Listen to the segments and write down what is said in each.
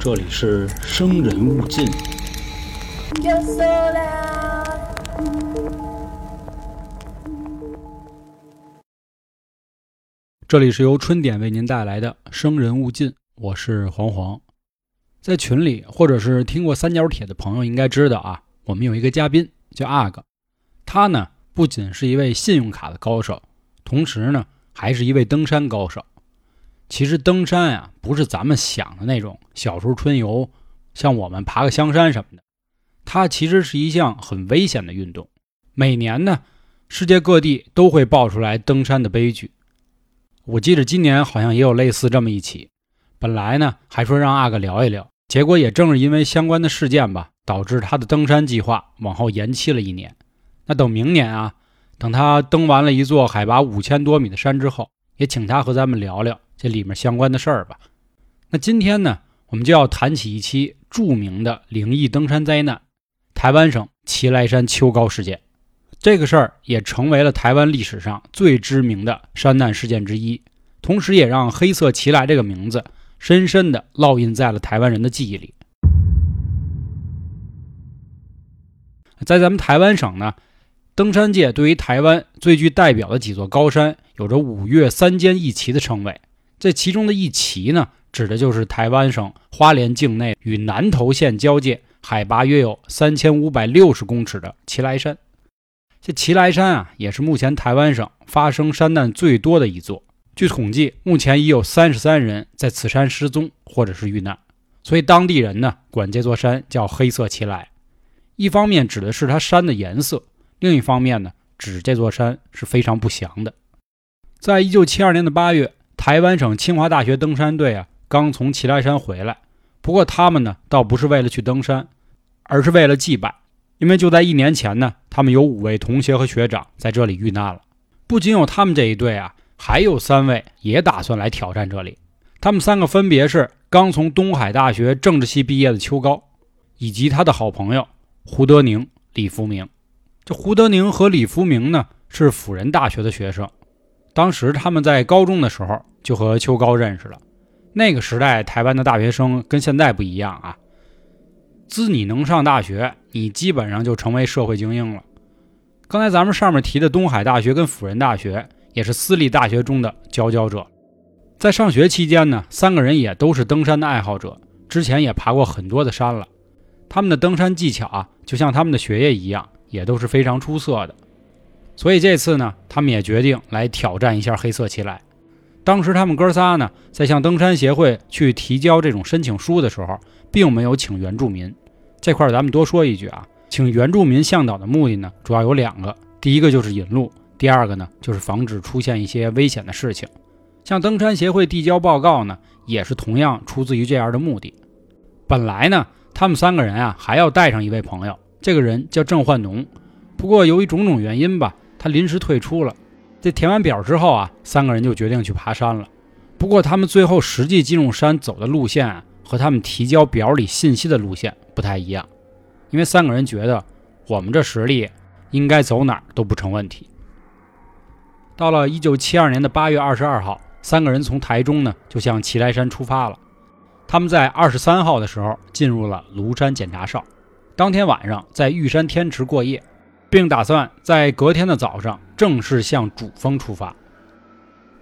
这里是生人勿近。这里是由春点为您带来的《生人勿近》，我是黄黄。在群里或者是听过三角铁的朋友应该知道啊，我们有一个嘉宾叫阿哥，他呢不仅是一位信用卡的高手，同时呢还是一位登山高手。其实登山啊，不是咱们想的那种小时候春游，像我们爬个香山什么的。它其实是一项很危险的运动。每年呢，世界各地都会爆出来登山的悲剧。我记得今年好像也有类似这么一起。本来呢，还说让阿哥聊一聊，结果也正是因为相关的事件吧，导致他的登山计划往后延期了一年。那等明年啊，等他登完了一座海拔五千多米的山之后，也请他和咱们聊聊。这里面相关的事儿吧。那今天呢，我们就要谈起一期著名的灵异登山灾难——台湾省奇莱山秋高事件。这个事儿也成为了台湾历史上最知名的山难事件之一，同时也让“黑色奇莱”这个名字深深地烙印在了台湾人的记忆里。在咱们台湾省呢，登山界对于台湾最具代表的几座高山，有着“五岳三尖一奇”的称谓。这其中的一奇呢，指的就是台湾省花莲境内与南投县交界、海拔约有三千五百六十公尺的奇莱山。这奇莱山啊，也是目前台湾省发生山难最多的一座。据统计，目前已有三十三人在此山失踪或者是遇难，所以当地人呢管这座山叫“黑色奇莱”。一方面指的是它山的颜色，另一方面呢指这座山是非常不祥的。在一九七二年的八月。台湾省清华大学登山队啊，刚从奇莱山回来。不过他们呢，倒不是为了去登山，而是为了祭拜。因为就在一年前呢，他们有五位同学和学长在这里遇难了。不仅有他们这一队啊，还有三位也打算来挑战这里。他们三个分别是刚从东海大学政治系毕业的邱高，以及他的好朋友胡德宁、李福明。这胡德宁和李福明呢，是辅仁大学的学生。当时他们在高中的时候就和邱高认识了。那个时代，台湾的大学生跟现在不一样啊。自你能上大学，你基本上就成为社会精英了。刚才咱们上面提的东海大学跟辅仁大学，也是私立大学中的佼佼者。在上学期间呢，三个人也都是登山的爱好者，之前也爬过很多的山了。他们的登山技巧啊，就像他们的学业一样，也都是非常出色的。所以这次呢，他们也决定来挑战一下黑色奇莱。当时他们哥仨呢，在向登山协会去提交这种申请书的时候，并没有请原住民。这块儿咱们多说一句啊，请原住民向导的目的呢，主要有两个：第一个就是引路，第二个呢就是防止出现一些危险的事情。向登山协会递交报告呢，也是同样出自于这样的目的。本来呢，他们三个人啊，还要带上一位朋友，这个人叫郑焕农。不过由于种种原因吧。他临时退出了。这填完表之后啊，三个人就决定去爬山了。不过他们最后实际进入山走的路线啊，和他们提交表里信息的路线不太一样。因为三个人觉得我们这实力应该走哪儿都不成问题。到了一九七二年的八月二十二号，三个人从台中呢就向奇莱山出发了。他们在二十三号的时候进入了庐山检查哨，当天晚上在玉山天池过夜。并打算在隔天的早上正式向主峰出发。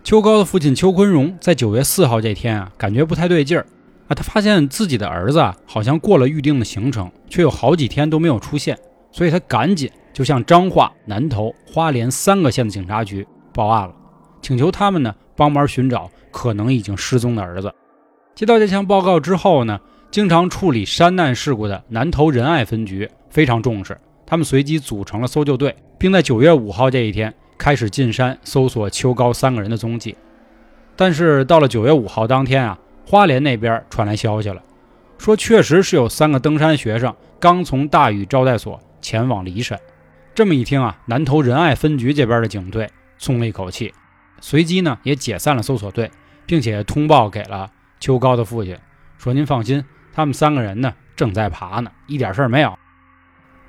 邱高的父亲邱坤荣在九月四号这天啊，感觉不太对劲儿啊，他发现自己的儿子啊，好像过了预定的行程，却有好几天都没有出现，所以他赶紧就向彰化、南投、花莲三个县的警察局报案了，请求他们呢帮忙寻找可能已经失踪的儿子。接到这项报告之后呢，经常处理山难事故的南投仁爱分局非常重视。他们随即组成了搜救队，并在九月五号这一天开始进山搜索邱高三个人的踪迹。但是到了九月五号当天啊，花莲那边传来消息了，说确实是有三个登山学生刚从大禹招待所前往离山。这么一听啊，南投仁爱分局这边的警队松了一口气，随即呢也解散了搜索队，并且通报给了邱高的父亲，说：“您放心，他们三个人呢正在爬呢，一点事儿没有。”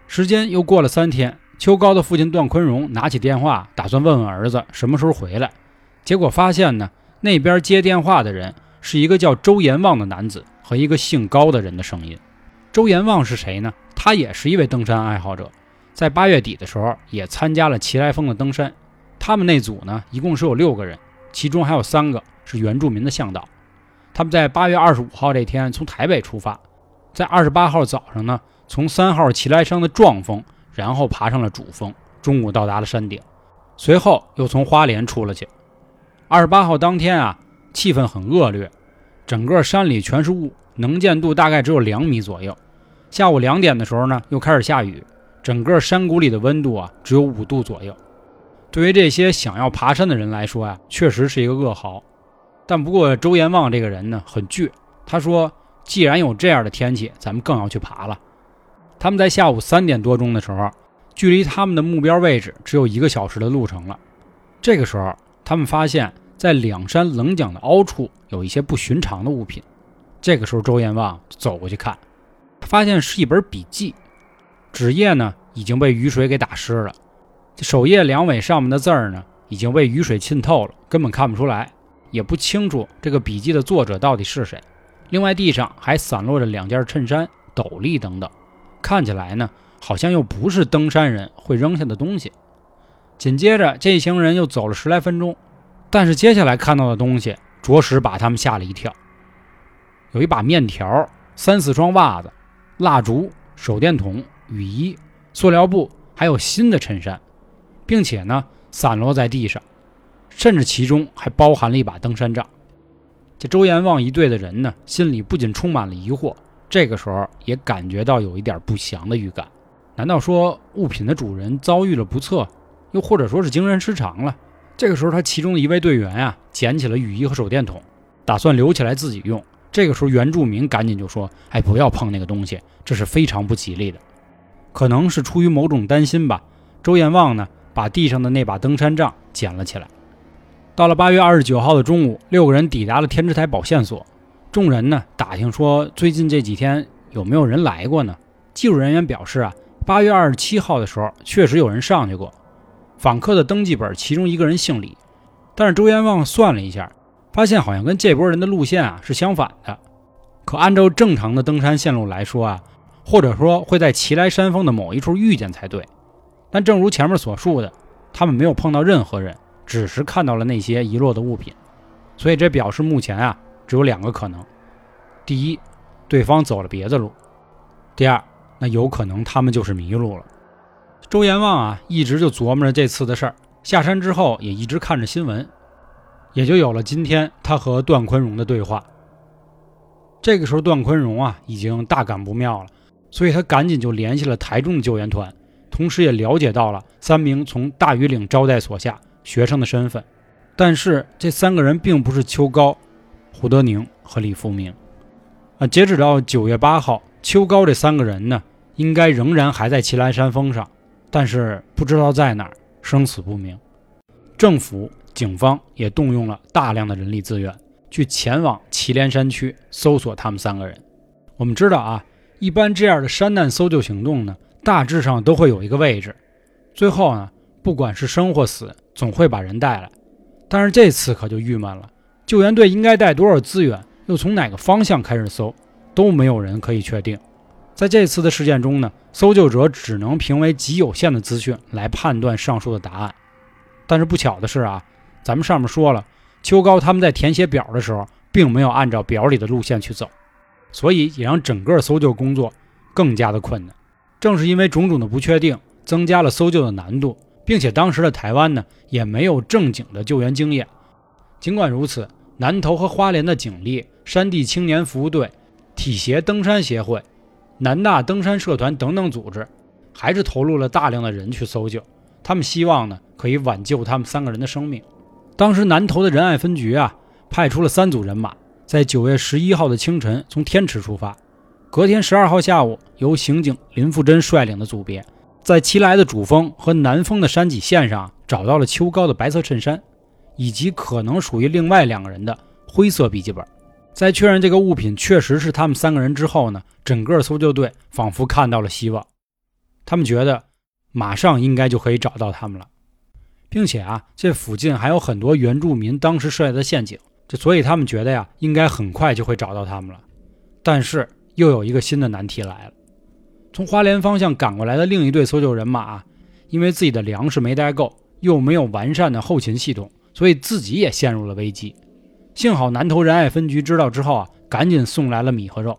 时间又过了三天，邱高的父亲段坤荣拿起电话，打算问问儿子什么时候回来。结果发现呢，那边接电话的人是一个叫周延旺的男子和一个姓高的人的声音。周延旺是谁呢？他也是一位登山爱好者，在八月底的时候也参加了奇来峰的登山。他们那组呢，一共是有六个人，其中还有三个是原住民的向导。他们在八月二十五号这天从台北出发，在二十八号早上呢，从三号奇来山的壮峰，然后爬上了主峰，中午到达了山顶，随后又从花莲出了去。二十八号当天啊，气氛很恶劣，整个山里全是雾，能见度大概只有两米左右。下午两点的时候呢，又开始下雨，整个山谷里的温度啊只有五度左右。对于这些想要爬山的人来说啊，确实是一个噩耗。但不过，周延旺这个人呢很倔。他说：“既然有这样的天气，咱们更要去爬了。”他们在下午三点多钟的时候，距离他们的目标位置只有一个小时的路程了。这个时候，他们发现，在两山棱角的凹处有一些不寻常的物品。这个时候，周延旺走过去看，发现是一本笔记，纸页呢已经被雨水给打湿了，首页两尾上面的字儿呢已经被雨水浸透了，根本看不出来。也不清楚这个笔记的作者到底是谁。另外，地上还散落着两件衬衫、斗笠等等，看起来呢，好像又不是登山人会扔下的东西。紧接着，这一行人又走了十来分钟，但是接下来看到的东西着实把他们吓了一跳：有一把面条、三四双袜子、蜡烛、手电筒、雨衣、塑料布，还有新的衬衫，并且呢，散落在地上。甚至其中还包含了一把登山杖。这周延旺一队的人呢，心里不仅充满了疑惑，这个时候也感觉到有一点不祥的预感。难道说物品的主人遭遇了不测，又或者说是精神失常了？这个时候，他其中的一位队员啊，捡起了雨衣和手电筒，打算留起来自己用。这个时候，原住民赶紧就说：“哎，不要碰那个东西，这是非常不吉利的。”可能是出于某种担心吧，周延旺呢，把地上的那把登山杖捡了起来。到了八月二十九号的中午，六个人抵达了天池台保线所。众人呢打听说，最近这几天有没有人来过呢？技术人员表示啊，八月二十七号的时候确实有人上去过。访客的登记本，其中一个人姓李，但是周延旺算了一下，发现好像跟这波人的路线啊是相反的。可按照正常的登山线路来说啊，或者说会在奇来山峰的某一处遇见才对。但正如前面所述的，他们没有碰到任何人。只是看到了那些遗落的物品，所以这表示目前啊只有两个可能：第一，对方走了别的路；第二，那有可能他们就是迷路了。周延旺啊一直就琢磨着这次的事儿，下山之后也一直看着新闻，也就有了今天他和段坤荣的对话。这个时候，段坤荣啊已经大感不妙了，所以他赶紧就联系了台中的救援团，同时也了解到了三名从大庾岭招待所下。学生的身份，但是这三个人并不是邱高、胡德宁和李福明啊。截止到九月八号，邱高这三个人呢，应该仍然还在祁连山峰上，但是不知道在哪儿，生死不明。政府、警方也动用了大量的人力资源，去前往祁连山区搜索他们三个人。我们知道啊，一般这样的山难搜救行动呢，大致上都会有一个位置，最后呢，不管是生或死。总会把人带来，但是这次可就郁闷了。救援队应该带多少资源，又从哪个方向开始搜，都没有人可以确定。在这次的事件中呢，搜救者只能凭为极有限的资讯来判断上述的答案。但是不巧的是啊，咱们上面说了，邱高他们在填写表的时候，并没有按照表里的路线去走，所以也让整个搜救工作更加的困难。正是因为种种的不确定，增加了搜救的难度。并且当时的台湾呢，也没有正经的救援经验。尽管如此，南投和花莲的警力、山地青年服务队、体协登山协会、南大登山社团等等组织，还是投入了大量的人去搜救。他们希望呢，可以挽救他们三个人的生命。当时南投的仁爱分局啊，派出了三组人马，在九月十一号的清晨从天池出发，隔天十二号下午，由刑警林富珍率领的组别。在奇来的主峰和南峰的山脊线上找到了秋高的白色衬衫，以及可能属于另外两个人的灰色笔记本。在确认这个物品确实是他们三个人之后呢，整个搜救队仿佛看到了希望。他们觉得马上应该就可以找到他们了，并且啊，这附近还有很多原住民当时设下的陷阱，这所以他们觉得呀，应该很快就会找到他们了。但是又有一个新的难题来了，从花莲方向赶过来的另一队搜救人马，因为自己的粮食没带够，又没有完善的后勤系统，所以自己也陷入了危机。幸好南投仁爱分局知道之后啊，赶紧送来了米和肉。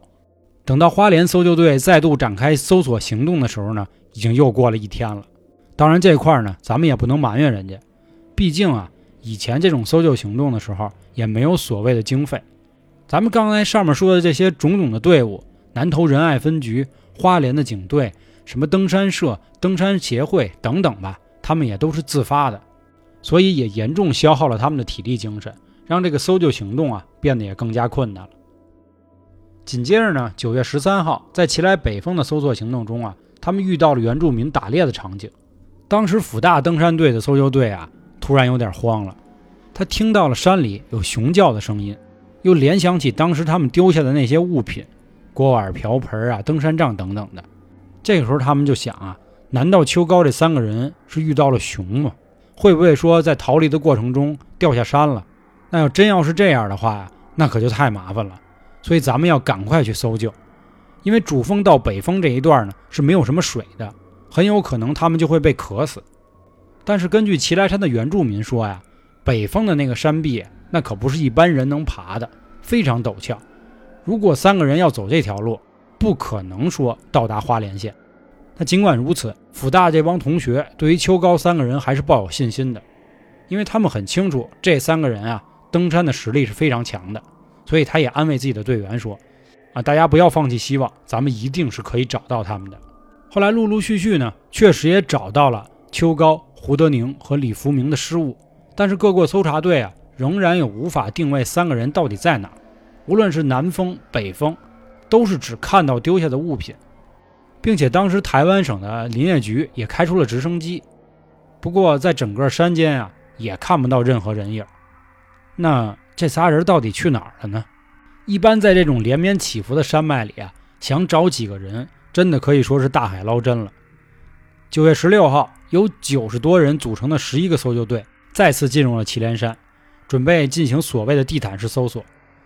等到花莲搜救队再度展开搜索行动的时候呢，已经又过了一天了。当然这块呢，咱们也不能埋怨人家，毕竟啊，以前这种搜救行动的时候也没有所谓的经费。咱们刚才上面说的这些种种的队伍，南投仁爱分局、花莲的警队、什么登山社、登山协会等等吧，他们也都是自发的，所以也严重消耗了他们的体力精神。让这个搜救行动啊变得也更加困难了。紧接着呢，九月十三号，在奇来北峰的搜索行动中啊，他们遇到了原住民打猎的场景。当时辅大登山队的搜救队啊，突然有点慌了，他听到了山里有熊叫的声音，又联想起当时他们丢下的那些物品，锅碗瓢盆啊、登山杖等等的。这个时候他们就想啊，难道秋高这三个人是遇到了熊吗？会不会说在逃离的过程中掉下山了？那要真要是这样的话，那可就太麻烦了。所以咱们要赶快去搜救，因为主峰到北峰这一段呢是没有什么水的，很有可能他们就会被渴死。但是根据祁来山的原住民说呀，北峰的那个山壁那可不是一般人能爬的，非常陡峭。如果三个人要走这条路，不可能说到达花莲县。那尽管如此，辅大这帮同学对于秋高三个人还是抱有信心的，因为他们很清楚这三个人啊。登山的实力是非常强的，所以他也安慰自己的队员说：“啊，大家不要放弃希望，咱们一定是可以找到他们的。”后来陆陆续续呢，确实也找到了邱高、胡德宁和李福明的失物，但是各个搜查队啊，仍然有无法定位三个人到底在哪。无论是南风、北风，都是只看到丢下的物品，并且当时台湾省的林业局也开出了直升机，不过在整个山间啊，也看不到任何人影。那这仨人到底去哪儿了呢？一般在这种连绵起伏的山脉里啊，想找几个人，真的可以说是大海捞针了。九月十六号，由九十多人组成的十一个搜救队再次进入了祁连山，准备进行所谓的地毯式搜索。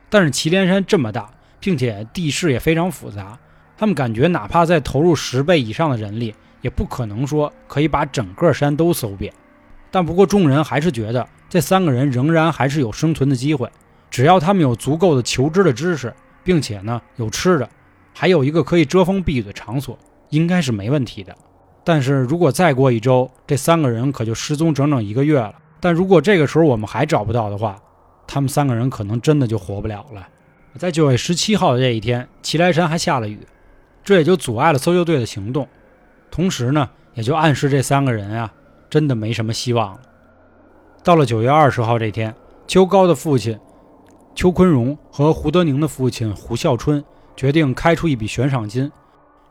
但是祁连山这么大，并且地势也非常复杂，他们感觉哪怕再投入十倍以上的人力，也不可能说可以把整个山都搜遍。但不过众人还是觉得。这三个人仍然还是有生存的机会，只要他们有足够的求知的知识，并且呢有吃的，还有一个可以遮风避雨的场所，应该是没问题的。但是如果再过一周，这三个人可就失踪整整一个月了。但如果这个时候我们还找不到的话，他们三个人可能真的就活不了了。在九月十七号的这一天，祁来山还下了雨，这也就阻碍了搜救队的行动，同时呢，也就暗示这三个人啊，真的没什么希望了。到了九月二十号这天，邱高的父亲邱坤荣和胡德宁的父亲胡孝春决定开出一笔悬赏金。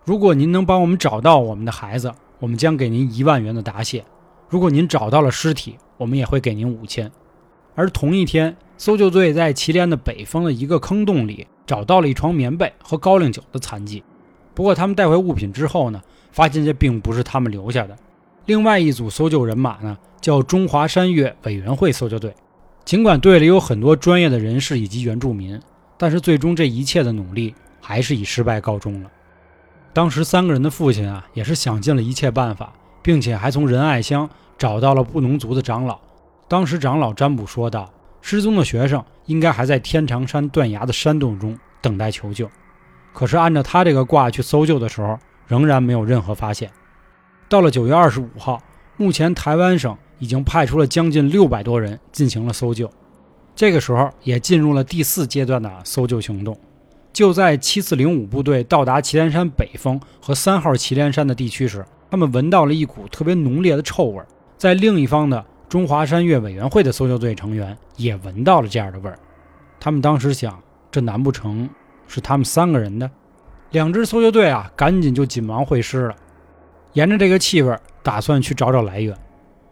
如果您能帮我们找到我们的孩子，我们将给您一万元的答谢；如果您找到了尸体，我们也会给您五千。而同一天，搜救队在祁连的北峰的一个坑洞里找到了一床棉被和高粱酒的残迹。不过，他们带回物品之后呢，发现这并不是他们留下的。另外一组搜救人马呢？叫中华山岳委员会搜救队，尽管队里有很多专业的人士以及原住民，但是最终这一切的努力还是以失败告终了。当时三个人的父亲啊，也是想尽了一切办法，并且还从仁爱乡找到了布农族的长老。当时长老占卜说道：“失踪的学生应该还在天长山断崖的山洞中等待求救。”可是按照他这个卦去搜救的时候，仍然没有任何发现。到了九月二十五号，目前台湾省。已经派出了将近六百多人进行了搜救，这个时候也进入了第四阶段的搜救行动。就在七四零五部队到达祁连山北峰和三号祁连山的地区时，他们闻到了一股特别浓烈的臭味。在另一方的中华山岳委员会的搜救队成员也闻到了这样的味儿。他们当时想，这难不成是他们三个人的？两支搜救队啊，赶紧就紧忙会师了，沿着这个气味，打算去找找来源。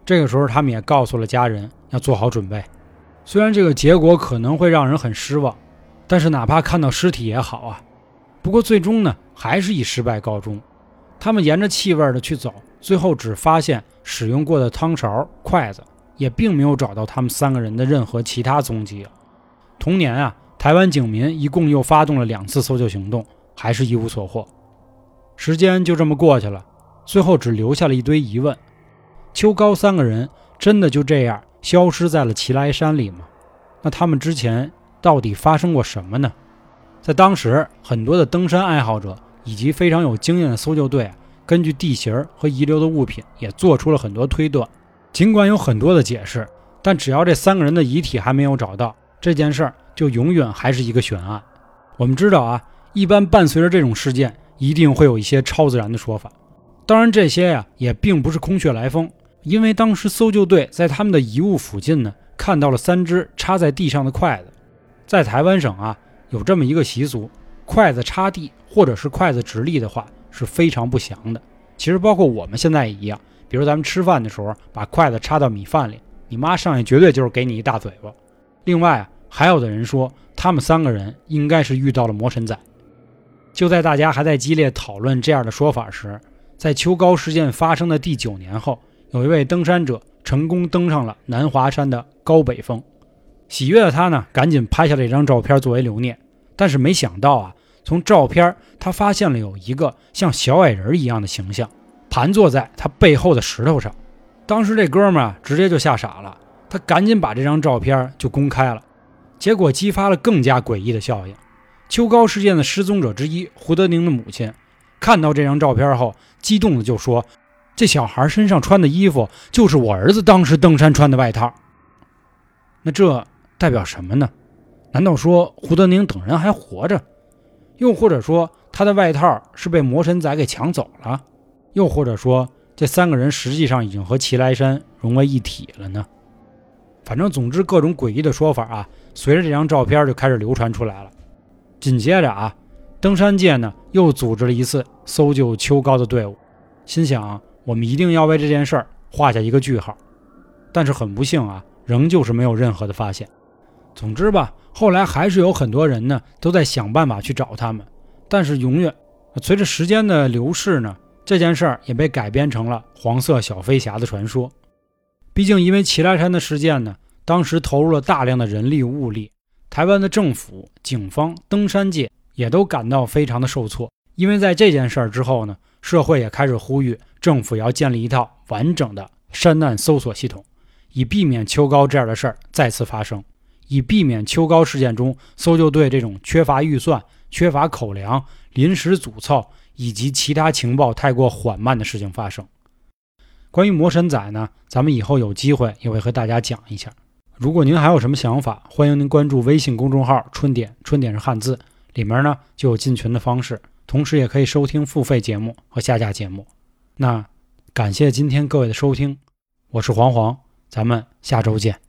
这个时候，他们也告诉了家人要做好准备。虽然这个结果可能会让人很失望，但是哪怕看到尸体也好啊。不过最终呢，还是以失败告终。他们沿着气味的去走，最后只发现使用过的汤勺、筷子，也并没有找到他们三个人的任何其他踪迹。同年啊，台湾警民一共又发动了两次搜救行动，还是一无所获。时间就这么过去了，最后只留下了一堆疑问：秋高三个人真的就这样消失在了奇来山里吗？那他们之前到底发生过什么呢？在当时，很多的登山爱好者以及非常有经验的搜救队，根据地形和遗留的物品，也做出了很多推断。尽管有很多的解释，但只要这三个人的遗体还没有找到，这件事儿就永远还是一个悬案。我们知道啊，一般伴随着这种事件，一定会有一些超自然的说法。当然，这些呀也并不是空穴来风，因为当时搜救队在他们的遗物附近呢。看到了三只插在地上的筷子，在台湾省啊有这么一个习俗，筷子插地或者是筷子直立的话是非常不祥的。其实包括我们现在也一样，比如咱们吃饭的时候把筷子插到米饭里，你妈上去绝对就是给你一大嘴巴。另外啊，还有的人说他们三个人应该是遇到了魔神仔。就在大家还在激烈讨论这样的说法时，在秋高事件发生的第九年后，有一位登山者。成功登上了南华山的高北峰，喜悦的他呢，赶紧拍下了一张照片作为留念。但是没想到啊，从照片他发现了有一个像小矮人一样的形象盘坐在他背后的石头上。当时这哥们儿直接就吓傻了，他赶紧把这张照片就公开了，结果激发了更加诡异的效应。秋高事件的失踪者之一胡德宁的母亲看到这张照片后，激动的就说。这小孩身上穿的衣服就是我儿子当时登山穿的外套。那这代表什么呢？难道说胡德宁等人还活着？又或者说他的外套是被魔神仔给抢走了？又或者说这三个人实际上已经和齐来山融为一体了呢？反正总之各种诡异的说法啊，随着这张照片就开始流传出来了。紧接着啊，登山界呢又组织了一次搜救秋高的队伍，心想。我们一定要为这件事儿画下一个句号，但是很不幸啊，仍旧是没有任何的发现。总之吧，后来还是有很多人呢都在想办法去找他们，但是永远随着时间的流逝呢，这件事儿也被改编成了黄色小飞侠的传说。毕竟因为祁来山的事件呢，当时投入了大量的人力物力，台湾的政府、警方、登山界也都感到非常的受挫。因为在这件事儿之后呢，社会也开始呼吁。政府要建立一套完整的山难搜索系统，以避免秋高这样的事儿再次发生，以避免秋高事件中搜救队这种缺乏预算、缺乏口粮、临时组凑以及其他情报太过缓慢的事情发生。关于魔神仔呢，咱们以后有机会也会和大家讲一下。如果您还有什么想法，欢迎您关注微信公众号“春点”，春点是汉字，里面呢就有进群的方式，同时也可以收听付费节目和下架节目。那感谢今天各位的收听，我是黄黄，咱们下周见。